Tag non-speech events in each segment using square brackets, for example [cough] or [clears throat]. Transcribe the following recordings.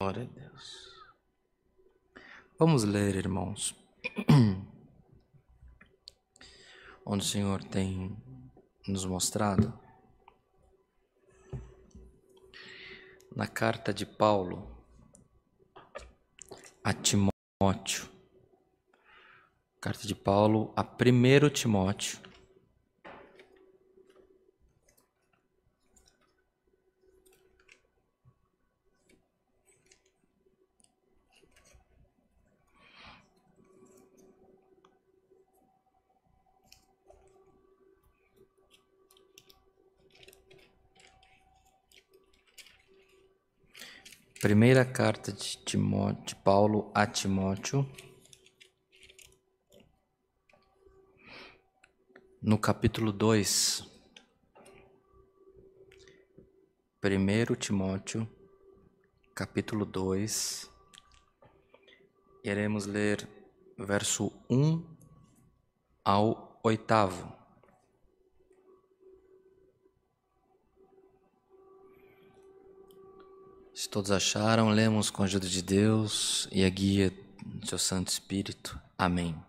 Glória a Deus. Vamos ler, irmãos, [clears throat] onde o Senhor tem nos mostrado na carta de Paulo a Timóteo. Carta de Paulo a 1 Timóteo. Primeira carta de, Timóteo, de Paulo a Timóteo, no capítulo 2. Primeiro Timóteo, capítulo 2. Iremos ler verso 1 ao oitavo. Se todos acharam, lemos com a ajuda de Deus e a guia do seu Santo Espírito. Amém.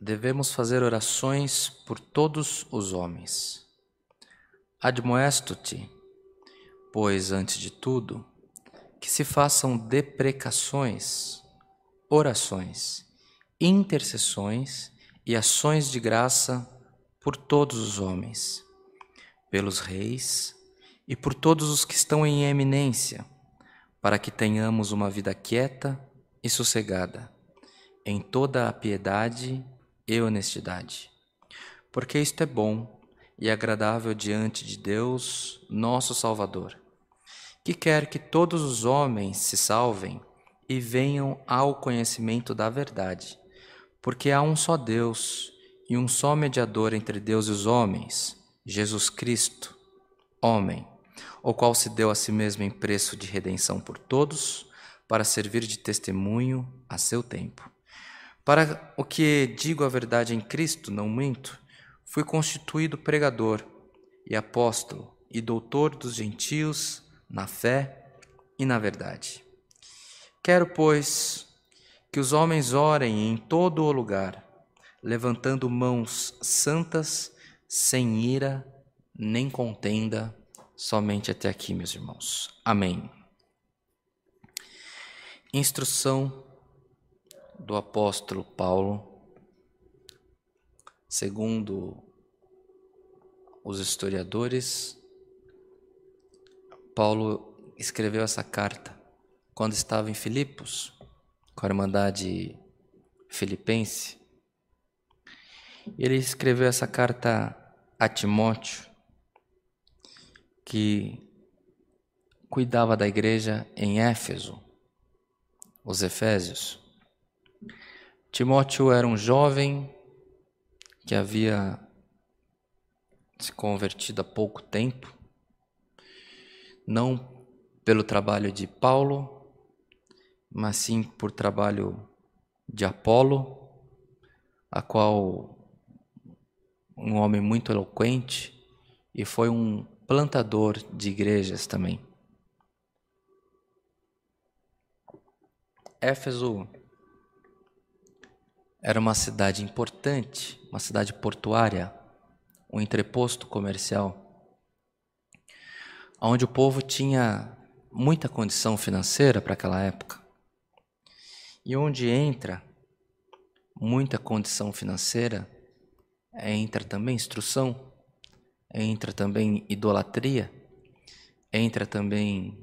Devemos fazer orações por todos os homens. Admoesto-te, pois, antes de tudo, que se façam deprecações, orações, intercessões e ações de graça por todos os homens pelos reis e por todos os que estão em eminência, para que tenhamos uma vida quieta e sossegada, em toda a piedade e honestidade. Porque isto é bom e agradável diante de Deus, nosso Salvador, que quer que todos os homens se salvem e venham ao conhecimento da verdade, porque há um só Deus e um só mediador entre Deus e os homens Jesus Cristo, homem, o qual se deu a si mesmo em preço de redenção por todos, para servir de testemunho a seu tempo. Para o que digo a verdade em Cristo, não minto, fui constituído pregador e apóstolo e doutor dos gentios na fé e na verdade. Quero, pois, que os homens orem em todo o lugar, levantando mãos santas sem ira nem contenda, somente até aqui, meus irmãos. Amém. Instrução do apóstolo Paulo, segundo os historiadores, Paulo escreveu essa carta quando estava em Filipos, com a Irmandade Filipense. Ele escreveu essa carta a Timóteo, que cuidava da igreja em Éfeso, os Efésios. Timóteo era um jovem que havia se convertido há pouco tempo, não pelo trabalho de Paulo, mas sim por trabalho de Apolo, a qual um homem muito eloquente e foi um plantador de igrejas também. Éfeso era uma cidade importante, uma cidade portuária, um entreposto comercial, onde o povo tinha muita condição financeira para aquela época. E onde entra muita condição financeira, entra também instrução, entra também idolatria, entra também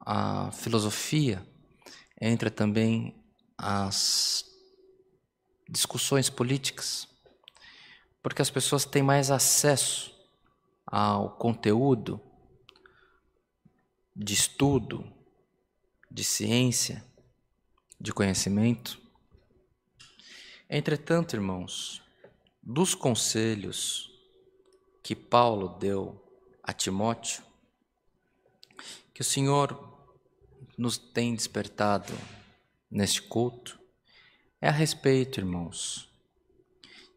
a filosofia, entra também as discussões políticas, porque as pessoas têm mais acesso ao conteúdo de estudo, de ciência, de conhecimento. Entretanto, irmãos, dos conselhos que Paulo deu a Timóteo, que o Senhor nos tem despertado neste culto, é a respeito, irmãos,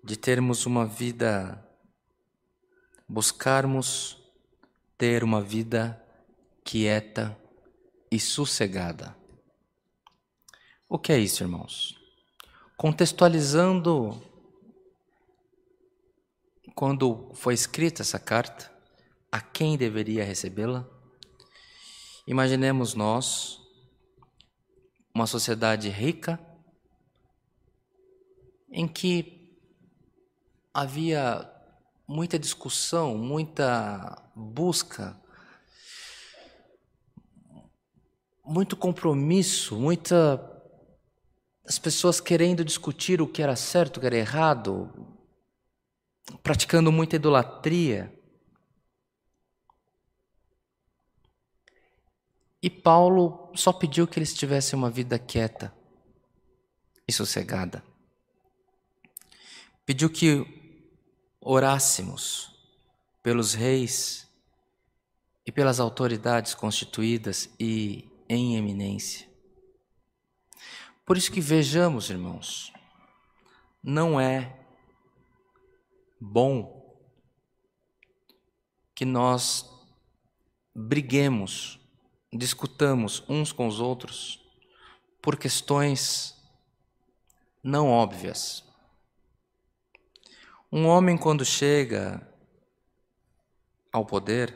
de termos uma vida, buscarmos ter uma vida quieta e sossegada. O que é isso, irmãos? Contextualizando quando foi escrita essa carta, a quem deveria recebê-la? Imaginemos nós uma sociedade rica em que havia muita discussão, muita busca, muito compromisso, muita as pessoas querendo discutir o que era certo, o que era errado, praticando muita idolatria. E Paulo só pediu que eles tivessem uma vida quieta e sossegada. Pediu que orássemos pelos reis e pelas autoridades constituídas e em eminência. Por isso que vejamos, irmãos, não é bom que nós briguemos, discutamos uns com os outros por questões não óbvias. Um homem, quando chega ao poder,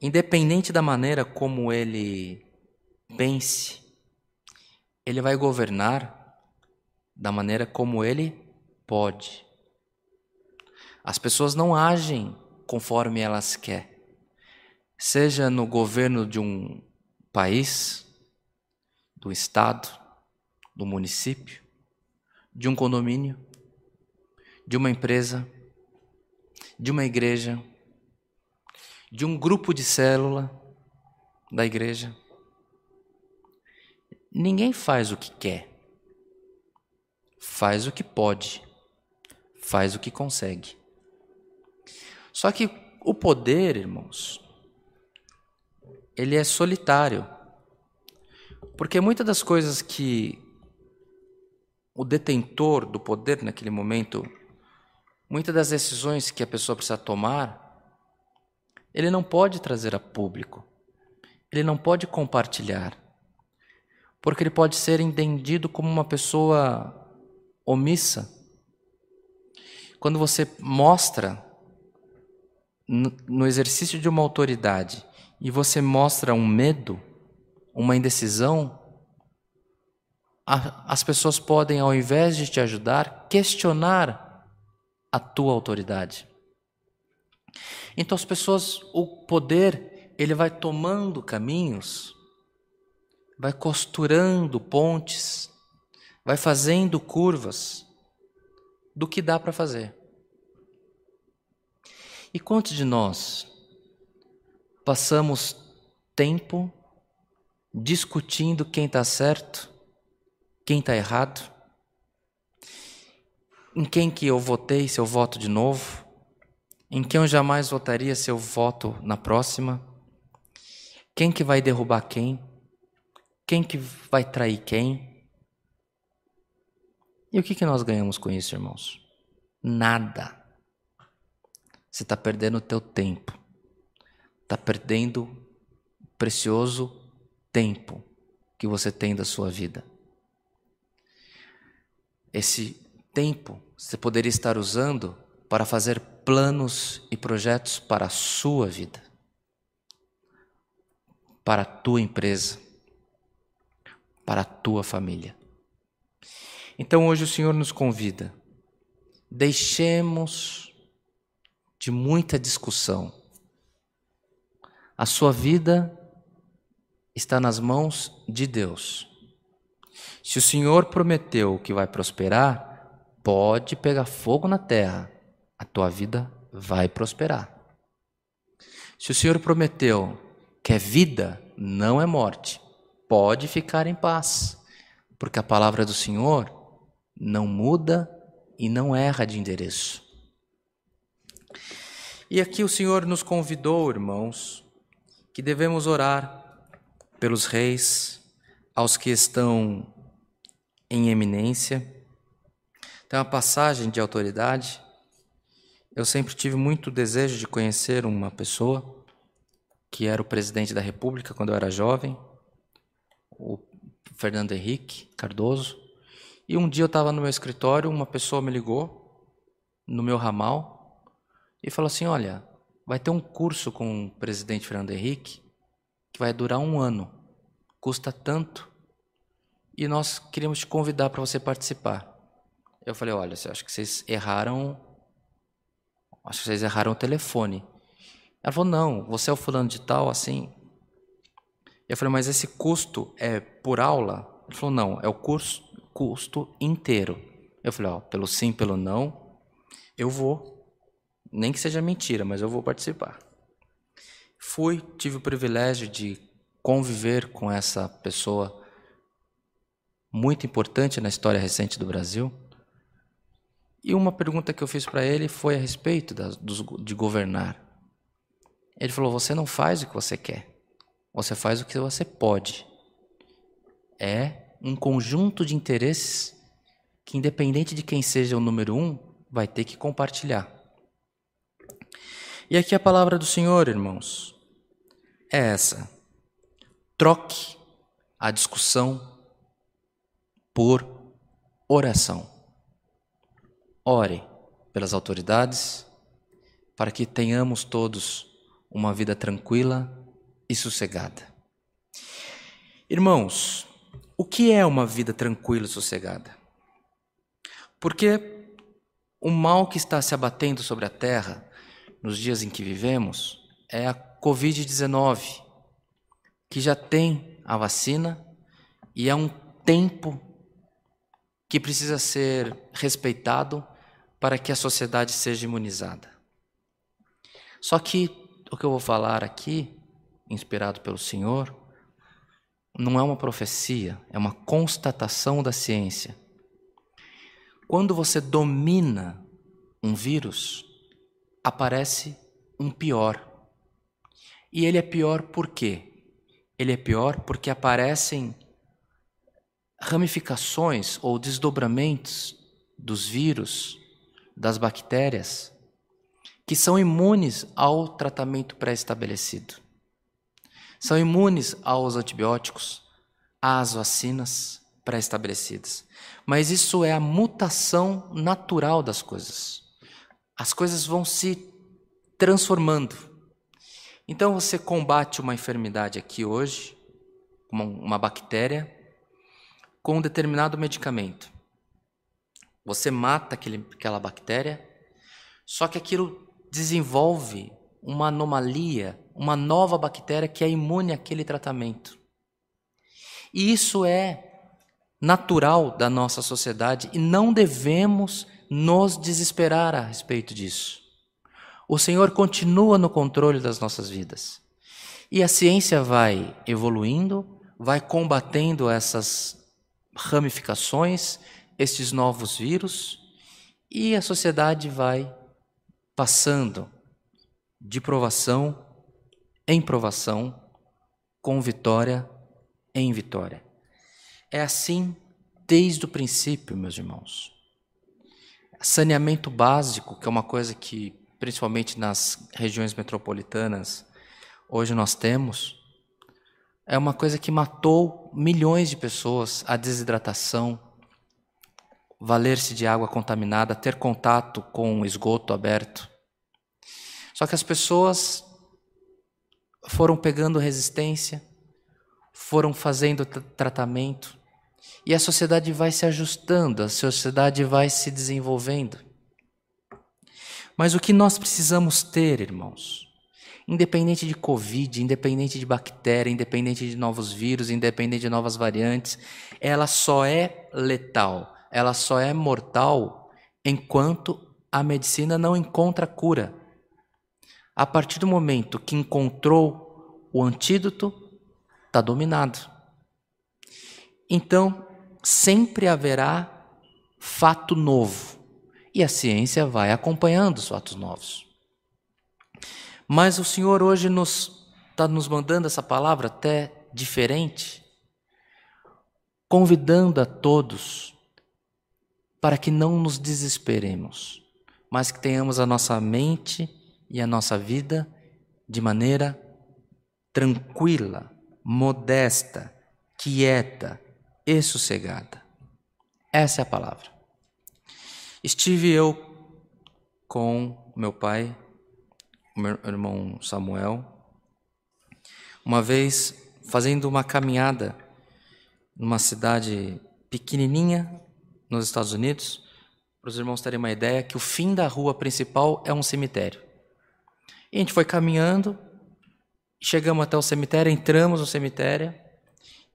independente da maneira como ele pense, ele vai governar da maneira como ele pode. As pessoas não agem conforme elas querem, seja no governo de um país, do estado, do município, de um condomínio, de uma empresa, de uma igreja, de um grupo de célula da igreja. Ninguém faz o que quer, faz o que pode, faz o que consegue. Só que o poder, irmãos, ele é solitário. Porque muitas das coisas que o detentor do poder naquele momento, muitas das decisões que a pessoa precisa tomar, ele não pode trazer a público. Ele não pode compartilhar porque ele pode ser entendido como uma pessoa omissa. Quando você mostra no exercício de uma autoridade e você mostra um medo, uma indecisão, as pessoas podem, ao invés de te ajudar, questionar a tua autoridade. Então as pessoas, o poder, ele vai tomando caminhos vai costurando pontes, vai fazendo curvas do que dá para fazer. E quantos de nós passamos tempo discutindo quem está certo, quem está errado, em quem que eu votei se eu voto de novo, em quem eu jamais votaria se eu voto na próxima, quem que vai derrubar quem? Quem que vai trair quem? E o que, que nós ganhamos com isso, irmãos? Nada. Você está perdendo o teu tempo. Está perdendo precioso tempo que você tem da sua vida. Esse tempo você poderia estar usando para fazer planos e projetos para a sua vida, para a tua empresa, para a tua família. Então hoje o Senhor nos convida, deixemos de muita discussão. A sua vida está nas mãos de Deus. Se o Senhor prometeu que vai prosperar, pode pegar fogo na terra, a tua vida vai prosperar. Se o Senhor prometeu que é vida, não é morte, pode ficar em paz, porque a palavra do Senhor não muda e não erra de endereço. E aqui o Senhor nos convidou, irmãos, que devemos orar pelos reis, aos que estão em eminência. Tem uma passagem de autoridade eu sempre tive muito desejo de conhecer uma pessoa que era o presidente da República quando eu era jovem, o Fernando Henrique Cardoso. E um dia eu estava no meu escritório, uma pessoa me ligou no meu ramal e falou assim: Olha, vai ter um curso com o presidente Fernando Henrique que vai durar um ano, custa tanto e nós queríamos te convidar para você participar. Eu falei: Olha, acho que vocês erraram, acho que vocês erraram o telefone. Ela falou: Não, você é o fulano de tal, assim. Eu falei: Mas esse custo é por aula? Ele falou: Não, é o curso custo inteiro. Eu falei, ó, pelo sim, pelo não, eu vou. Nem que seja mentira, mas eu vou participar. Fui, tive o privilégio de conviver com essa pessoa muito importante na história recente do Brasil. E uma pergunta que eu fiz para ele foi a respeito de governar. Ele falou: Você não faz o que você quer, você faz o que você pode. É um conjunto de interesses que, independente de quem seja o número um, vai ter que compartilhar. E aqui a palavra do Senhor, irmãos, é essa: troque a discussão por oração. Ore pelas autoridades, para que tenhamos todos uma vida tranquila e sossegada. Irmãos, o que é uma vida tranquila e sossegada? Porque o mal que está se abatendo sobre a terra nos dias em que vivemos é a Covid-19, que já tem a vacina e é um tempo que precisa ser respeitado para que a sociedade seja imunizada. Só que o que eu vou falar aqui, inspirado pelo Senhor, não é uma profecia, é uma constatação da ciência. Quando você domina um vírus, aparece um pior. E ele é pior por quê? Ele é pior porque aparecem ramificações ou desdobramentos dos vírus, das bactérias, que são imunes ao tratamento pré-estabelecido são imunes aos antibióticos, às vacinas pré-estabelecidas. Mas isso é a mutação natural das coisas. As coisas vão se transformando. Então você combate uma enfermidade aqui hoje, uma, uma bactéria, com um determinado medicamento. Você mata aquele, aquela bactéria, só que aquilo desenvolve uma anomalia uma nova bactéria que é imune àquele tratamento. E isso é natural da nossa sociedade e não devemos nos desesperar a respeito disso. O Senhor continua no controle das nossas vidas. E a ciência vai evoluindo, vai combatendo essas ramificações, estes novos vírus, e a sociedade vai passando de provação em provação, com vitória em vitória. É assim desde o princípio, meus irmãos. Saneamento básico, que é uma coisa que, principalmente nas regiões metropolitanas, hoje nós temos, é uma coisa que matou milhões de pessoas, a desidratação, valer-se de água contaminada, ter contato com esgoto aberto. Só que as pessoas foram pegando resistência, foram fazendo tratamento, e a sociedade vai se ajustando, a sociedade vai se desenvolvendo. Mas o que nós precisamos ter, irmãos, independente de Covid, independente de bactéria, independente de novos vírus, independente de novas variantes, ela só é letal, ela só é mortal enquanto a medicina não encontra cura. A partir do momento que encontrou o antídoto, está dominado. Então, sempre haverá fato novo. E a ciência vai acompanhando os fatos novos. Mas o Senhor hoje nos está nos mandando essa palavra até diferente, convidando a todos para que não nos desesperemos, mas que tenhamos a nossa mente e a nossa vida de maneira tranquila, modesta, quieta e sossegada. Essa é a palavra. Estive eu com meu pai, meu irmão Samuel, uma vez fazendo uma caminhada numa cidade pequenininha nos Estados Unidos, para os irmãos terem uma ideia que o fim da rua principal é um cemitério. E a gente foi caminhando, chegamos até o cemitério, entramos no cemitério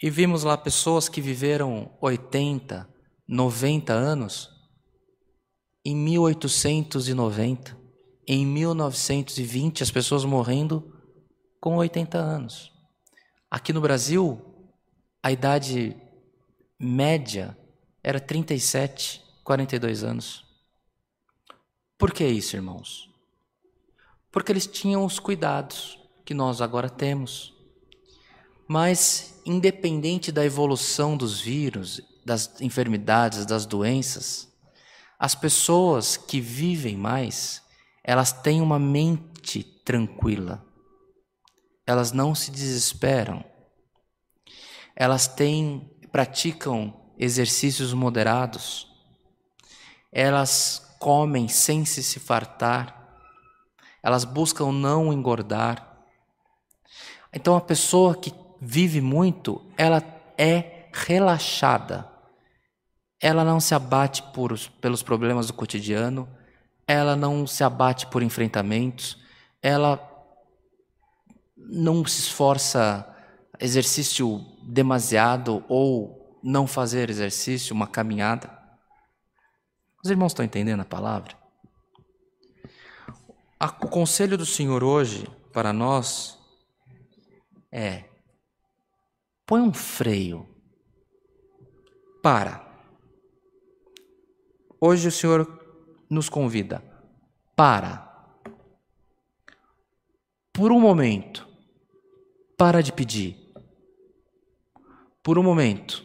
e vimos lá pessoas que viveram 80, 90 anos em 1890, em 1920, as pessoas morrendo com 80 anos. Aqui no Brasil, a idade média era 37, 42 anos. Por que isso, irmãos? Porque eles tinham os cuidados que nós agora temos. Mas, independente da evolução dos vírus, das enfermidades, das doenças, as pessoas que vivem mais, elas têm uma mente tranquila. Elas não se desesperam. Elas têm praticam exercícios moderados. Elas comem sem se se fartar. Elas buscam não engordar. Então a pessoa que vive muito, ela é relaxada. Ela não se abate por, pelos problemas do cotidiano, ela não se abate por enfrentamentos, ela não se esforça exercício demasiado ou não fazer exercício, uma caminhada. Os irmãos estão entendendo a palavra? O conselho do Senhor hoje para nós é: põe um freio. Para. Hoje o Senhor nos convida. Para. Por um momento. Para de pedir. Por um momento.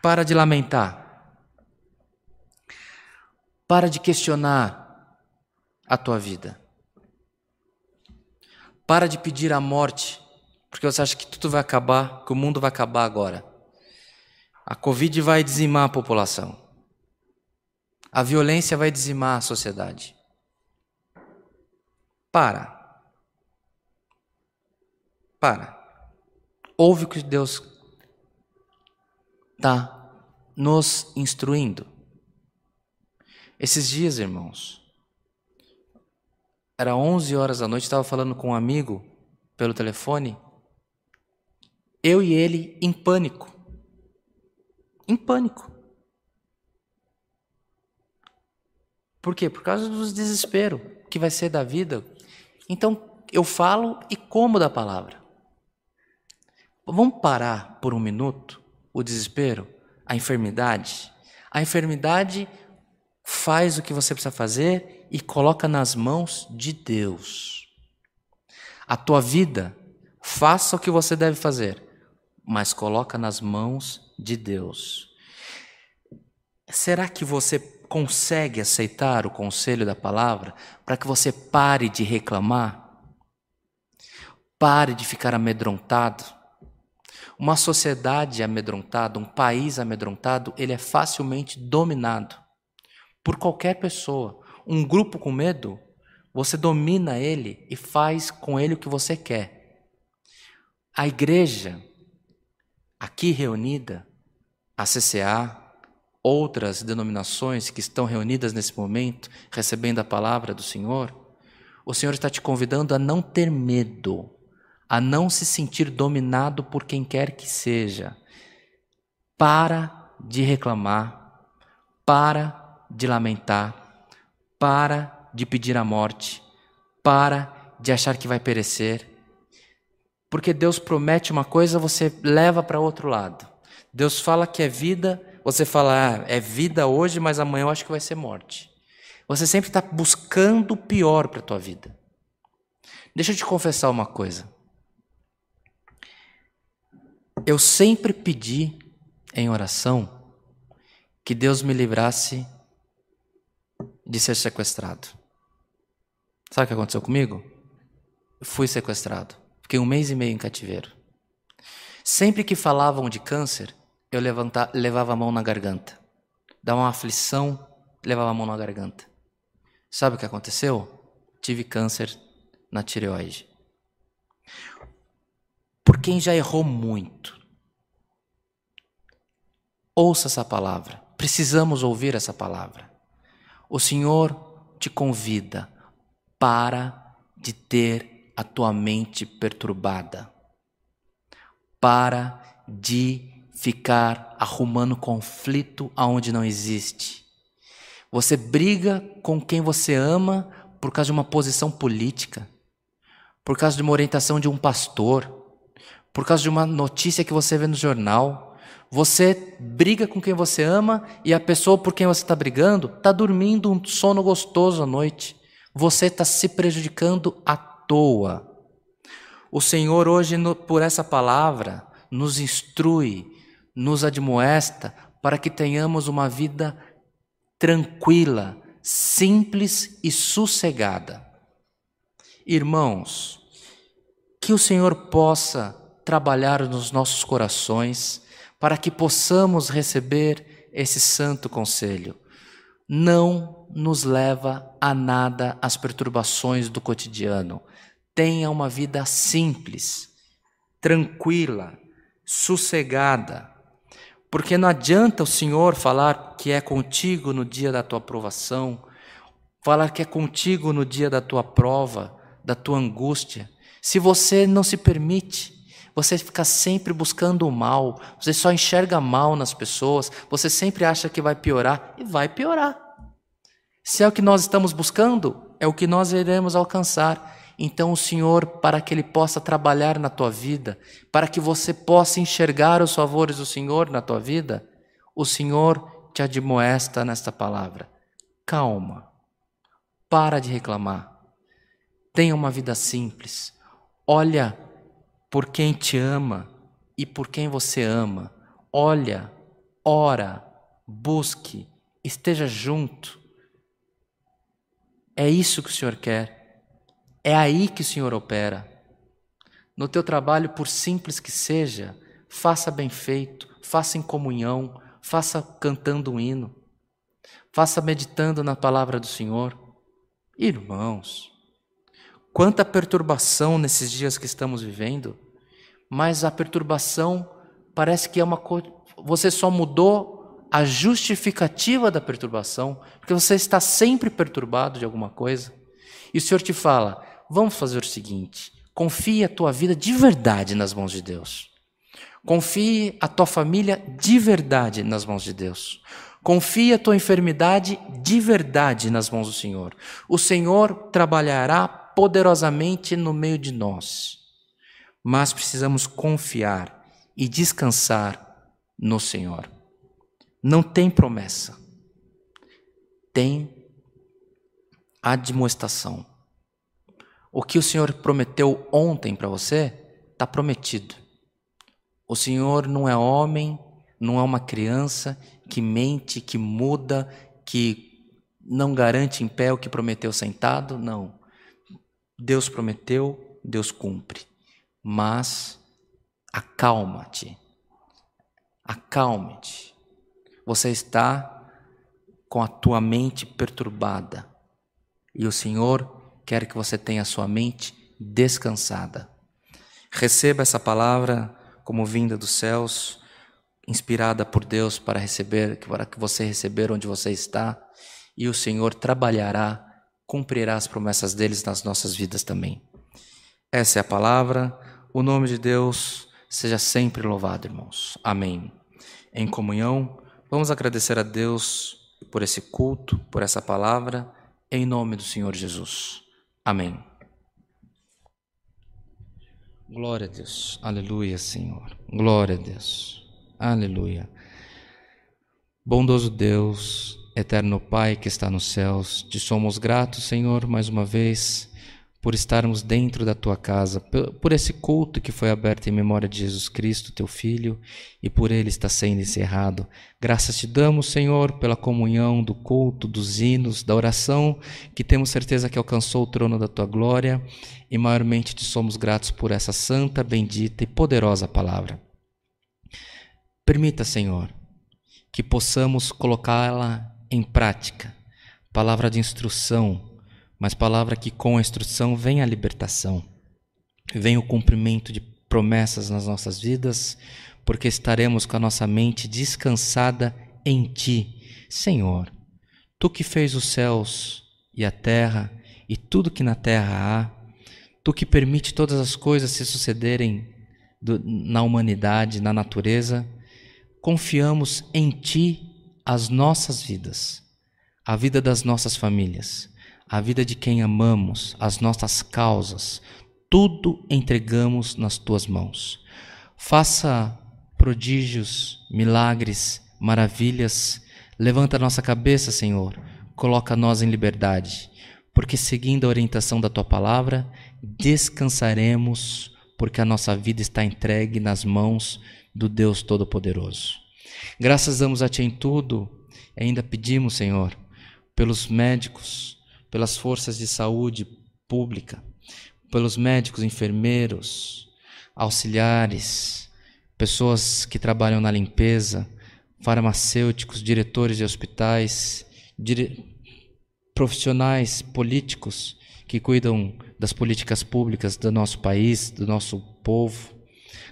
Para de lamentar. Para de questionar a tua vida. Para de pedir a morte porque você acha que tudo vai acabar, que o mundo vai acabar agora. A Covid vai dizimar a população. A violência vai dizimar a sociedade. Para. Para. Ouve o que Deus está nos instruindo. Esses dias, irmãos, era 11 horas da noite, estava falando com um amigo pelo telefone eu e ele em pânico. Em pânico. Por quê? Por causa do desespero que vai ser da vida. Então, eu falo e como da palavra. Vamos parar por um minuto o desespero, a enfermidade. A enfermidade faz o que você precisa fazer e coloca nas mãos de Deus. A tua vida, faça o que você deve fazer mas coloca nas mãos de Deus. Será que você consegue aceitar o conselho da palavra para que você pare de reclamar? Pare de ficar amedrontado? Uma sociedade amedrontada, um país amedrontado, ele é facilmente dominado por qualquer pessoa. Um grupo com medo, você domina ele e faz com ele o que você quer. A igreja aqui reunida, a CCA, outras denominações que estão reunidas nesse momento, recebendo a palavra do Senhor, o Senhor está te convidando a não ter medo, a não se sentir dominado por quem quer que seja. Para de reclamar, para de lamentar, para de pedir a morte, para de achar que vai perecer porque Deus promete uma coisa, você leva para outro lado. Deus fala que é vida, você fala, ah, é vida hoje, mas amanhã eu acho que vai ser morte. Você sempre está buscando o pior para a tua vida. Deixa eu te confessar uma coisa. Eu sempre pedi em oração que Deus me livrasse de ser sequestrado. Sabe o que aconteceu comigo? Fui sequestrado. Fiquei um mês e meio em cativeiro. Sempre que falavam de câncer, eu levantava, levava a mão na garganta. Dava uma aflição, levava a mão na garganta. Sabe o que aconteceu? Tive câncer na tireoide. Por quem já errou muito. Ouça essa palavra. Precisamos ouvir essa palavra. O Senhor te convida para de ter a tua mente perturbada. Para de ficar arrumando conflito aonde não existe. Você briga com quem você ama por causa de uma posição política, por causa de uma orientação de um pastor, por causa de uma notícia que você vê no jornal. Você briga com quem você ama e a pessoa por quem você está brigando está dormindo um sono gostoso à noite. Você está se prejudicando à toa. O Senhor, hoje, por essa palavra, nos instrui, nos admoesta para que tenhamos uma vida tranquila, simples e sossegada. Irmãos, que o Senhor possa trabalhar nos nossos corações para que possamos receber esse santo conselho. Não nos leva a nada as perturbações do cotidiano. Tenha uma vida simples, tranquila, sossegada. Porque não adianta o Senhor falar que é contigo no dia da tua aprovação, falar que é contigo no dia da tua prova, da tua angústia, se você não se permite, você fica sempre buscando o mal, você só enxerga mal nas pessoas, você sempre acha que vai piorar e vai piorar. Se é o que nós estamos buscando, é o que nós iremos alcançar. Então, o Senhor, para que Ele possa trabalhar na tua vida, para que você possa enxergar os favores do Senhor na tua vida, o Senhor te admoesta nesta palavra. Calma, para de reclamar, tenha uma vida simples, olha por quem te ama e por quem você ama, olha, ora, busque, esteja junto. É isso que o Senhor quer. É aí que o Senhor opera. No teu trabalho, por simples que seja, faça bem feito, faça em comunhão, faça cantando um hino, faça meditando na palavra do Senhor. Irmãos, quanta perturbação nesses dias que estamos vivendo, mas a perturbação parece que é uma coisa. Você só mudou a justificativa da perturbação, porque você está sempre perturbado de alguma coisa. E o Senhor te fala: Vamos fazer o seguinte: confie a tua vida de verdade nas mãos de Deus. Confie a tua família de verdade nas mãos de Deus. Confie a tua enfermidade de verdade nas mãos do Senhor. O Senhor trabalhará poderosamente no meio de nós. Mas precisamos confiar e descansar no Senhor. Não tem promessa, tem admoestação. O que o Senhor prometeu ontem para você, está prometido. O Senhor não é homem, não é uma criança que mente, que muda, que não garante em pé o que prometeu sentado, não. Deus prometeu, Deus cumpre. Mas acalma-te. Acalme-te. Você está com a tua mente perturbada. E o Senhor quer que você tenha sua mente descansada. Receba essa palavra como vinda dos céus, inspirada por Deus para receber, para que você receber onde você está, e o Senhor trabalhará, cumprirá as promessas deles nas nossas vidas também. Essa é a palavra. O nome de Deus seja sempre louvado, irmãos. Amém. Em comunhão, vamos agradecer a Deus por esse culto, por essa palavra, em nome do Senhor Jesus. Amém. Glória a Deus. Aleluia, Senhor. Glória a Deus. Aleluia. Bondoso Deus, eterno Pai que está nos céus, te somos gratos, Senhor, mais uma vez, por estarmos dentro da tua casa, por esse culto que foi aberto em memória de Jesus Cristo, teu Filho, e por ele está sendo encerrado. Graças te damos, Senhor, pela comunhão do culto, dos hinos, da oração, que temos certeza que alcançou o trono da tua glória, e maiormente te somos gratos por essa santa, bendita e poderosa palavra. Permita, Senhor, que possamos colocá-la em prática, palavra de instrução, mas palavra que com a instrução vem a libertação, vem o cumprimento de promessas nas nossas vidas, porque estaremos com a nossa mente descansada em Ti, Senhor. Tu que fez os céus e a terra e tudo que na terra há, Tu que permite todas as coisas se sucederem do, na humanidade, na natureza, confiamos em Ti as nossas vidas, a vida das nossas famílias a vida de quem amamos, as nossas causas, tudo entregamos nas tuas mãos. Faça prodígios, milagres, maravilhas. Levanta a nossa cabeça, Senhor. Coloca nós em liberdade, porque seguindo a orientação da tua palavra, descansaremos, porque a nossa vida está entregue nas mãos do Deus Todo-Poderoso. Graças damos a Ti em tudo, e ainda pedimos, Senhor, pelos médicos, pelas forças de saúde pública, pelos médicos, enfermeiros, auxiliares, pessoas que trabalham na limpeza, farmacêuticos, diretores de hospitais, dire... profissionais políticos que cuidam das políticas públicas do nosso país, do nosso povo.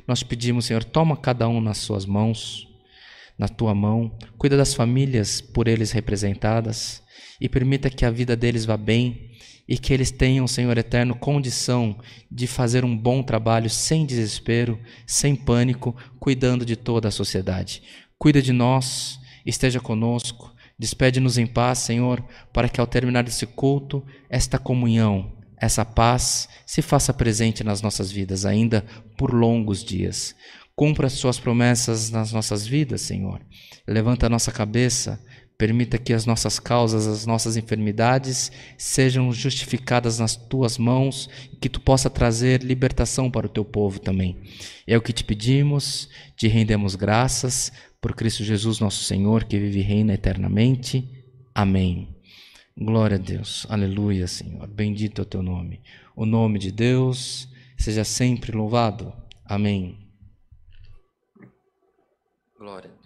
Nós pedimos, Senhor, toma cada um nas suas mãos, na tua mão, cuida das famílias por eles representadas e permita que a vida deles vá bem e que eles tenham, Senhor eterno, condição de fazer um bom trabalho sem desespero, sem pânico, cuidando de toda a sociedade. Cuida de nós, esteja conosco, despede-nos em paz, Senhor, para que ao terminar esse culto, esta comunhão, essa paz se faça presente nas nossas vidas ainda por longos dias. Cumpra as suas promessas nas nossas vidas, Senhor. Levanta a nossa cabeça Permita que as nossas causas, as nossas enfermidades sejam justificadas nas tuas mãos e que tu possa trazer libertação para o teu povo também. É o que te pedimos, te rendemos graças por Cristo Jesus, nosso Senhor, que vive e reina eternamente. Amém. Glória a Deus. Aleluia, Senhor. Bendito é o teu nome. O nome de Deus seja sempre louvado. Amém. Glória